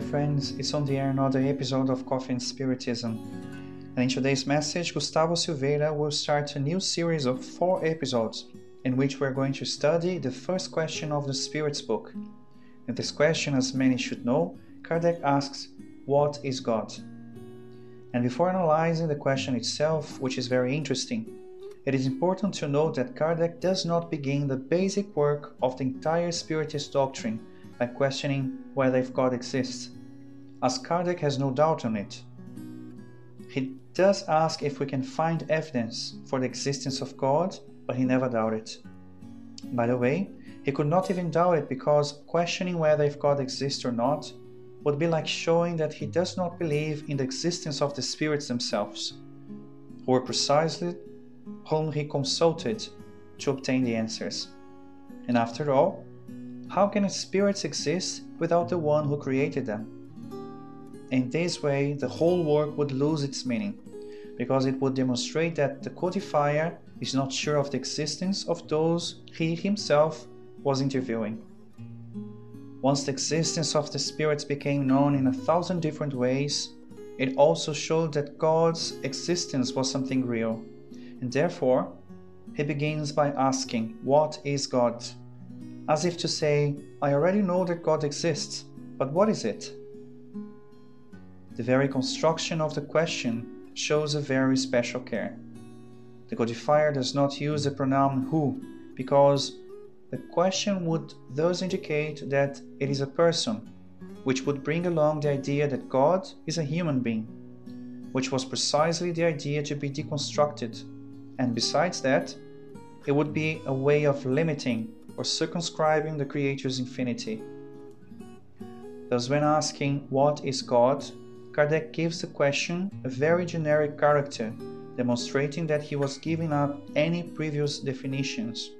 friends, it's on the air another episode of Coffee and Spiritism. And in today's message, Gustavo Silveira will start a new series of four episodes in which we're going to study the first question of the Spirit's book. In this question, as many should know, Kardec asks, What is God? And before analyzing the question itself, which is very interesting, it is important to note that Kardec does not begin the basic work of the entire Spiritist doctrine by questioning whether if God exists, as Kardec has no doubt on it. He does ask if we can find evidence for the existence of God, but he never doubted. By the way, he could not even doubt it because questioning whether if God exists or not would be like showing that he does not believe in the existence of the spirits themselves, who were precisely whom he consulted to obtain the answers. And after all, how can spirits exist without the one who created them? In this way, the whole work would lose its meaning, because it would demonstrate that the codifier is not sure of the existence of those he himself was interviewing. Once the existence of the spirits became known in a thousand different ways, it also showed that God's existence was something real, and therefore he begins by asking, What is God? As if to say, I already know that God exists, but what is it? The very construction of the question shows a very special care. The codifier does not use the pronoun who because the question would thus indicate that it is a person, which would bring along the idea that God is a human being, which was precisely the idea to be deconstructed, and besides that, it would be a way of limiting or circumscribing the Creator's infinity. Thus, when asking what is God, Kardec gives the question a very generic character, demonstrating that he was giving up any previous definitions.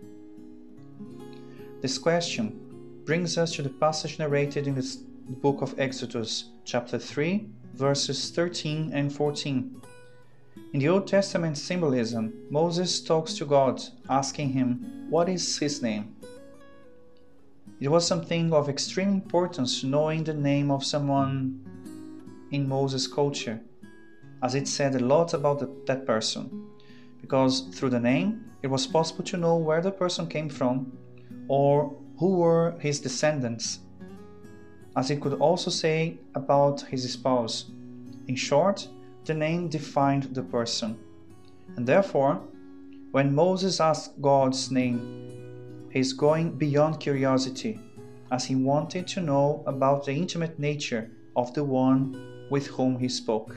This question brings us to the passage narrated in the book of Exodus, chapter 3, verses 13 and 14. In the Old Testament symbolism, Moses talks to God, asking him, What is his name? It was something of extreme importance knowing the name of someone in Moses' culture, as it said a lot about the, that person, because through the name it was possible to know where the person came from or who were his descendants, as it could also say about his spouse. In short, the name defined the person. And therefore, when Moses asked God's name He's going beyond curiosity, as he wanted to know about the intimate nature of the one with whom he spoke.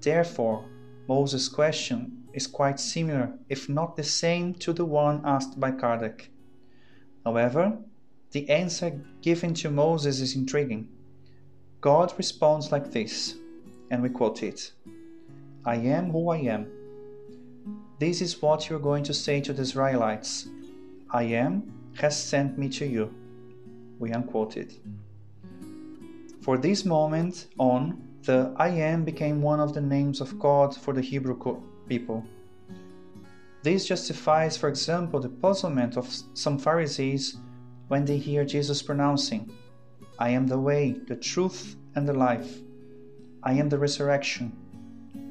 Therefore, Moses' question is quite similar, if not the same, to the one asked by Kardec. However, the answer given to Moses is intriguing. God responds like this, and we quote it I am who I am. This is what you're going to say to the Israelites I am has sent me to you. We unquoted. For this moment on, the I am became one of the names of God for the Hebrew people. This justifies, for example, the puzzlement of some Pharisees when they hear Jesus pronouncing, I am the way, the truth, and the life. I am the resurrection.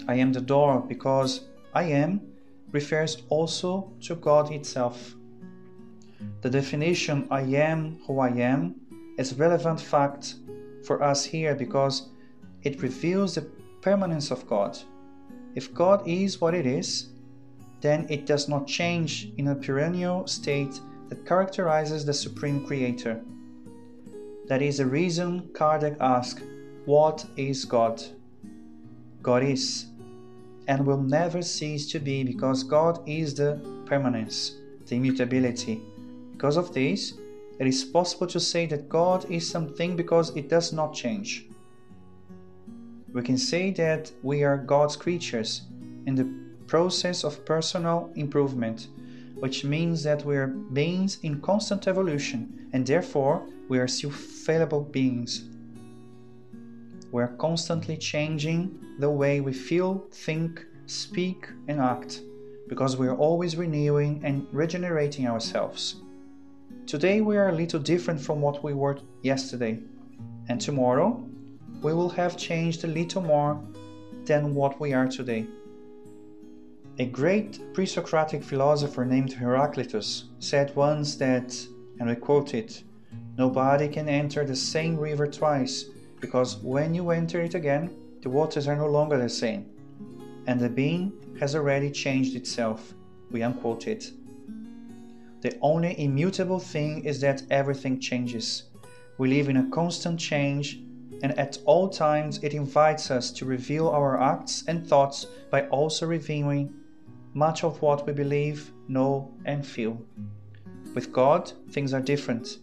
I am the door, because I am refers also to God itself. The definition I am who I am is relevant fact for us here because it reveals the permanence of God. If God is what it is, then it does not change in a perennial state that characterizes the Supreme Creator. That is the reason Kardec asked, What is God? God is, and will never cease to be because God is the permanence, the immutability, because of this, it is possible to say that God is something because it does not change. We can say that we are God's creatures in the process of personal improvement, which means that we are beings in constant evolution and therefore we are still fallible beings. We are constantly changing the way we feel, think, speak, and act because we are always renewing and regenerating ourselves. Today we are a little different from what we were yesterday, and tomorrow we will have changed a little more than what we are today. A great pre Socratic philosopher named Heraclitus said once that, and we quote it, nobody can enter the same river twice, because when you enter it again, the waters are no longer the same, and the being has already changed itself. We unquote it. The only immutable thing is that everything changes. We live in a constant change, and at all times it invites us to reveal our acts and thoughts by also revealing much of what we believe, know, and feel. With God, things are different.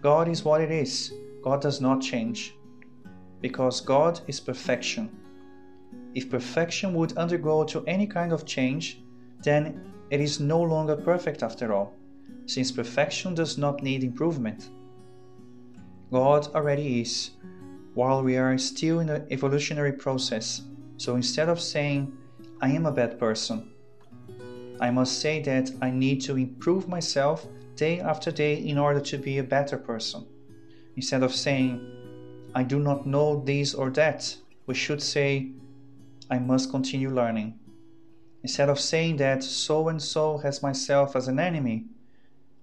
God is what it is, God does not change. Because God is perfection. If perfection would undergo to any kind of change, then it is no longer perfect after all, since perfection does not need improvement. God already is, while we are still in the evolutionary process. So instead of saying, I am a bad person, I must say that I need to improve myself day after day in order to be a better person. Instead of saying, I do not know this or that, we should say, I must continue learning. Instead of saying that so and so has myself as an enemy,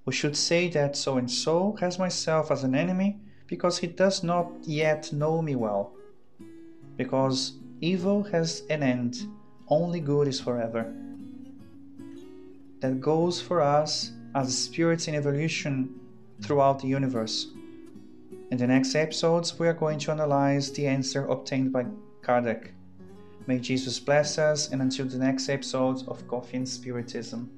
we should say that so and so has myself as an enemy because he does not yet know me well. Because evil has an end, only good is forever that goes for us as spirits in evolution throughout the universe. In the next episodes, we are going to analyze the answer obtained by Kardec. May Jesus bless us, and until the next episode of Coffee and Spiritism.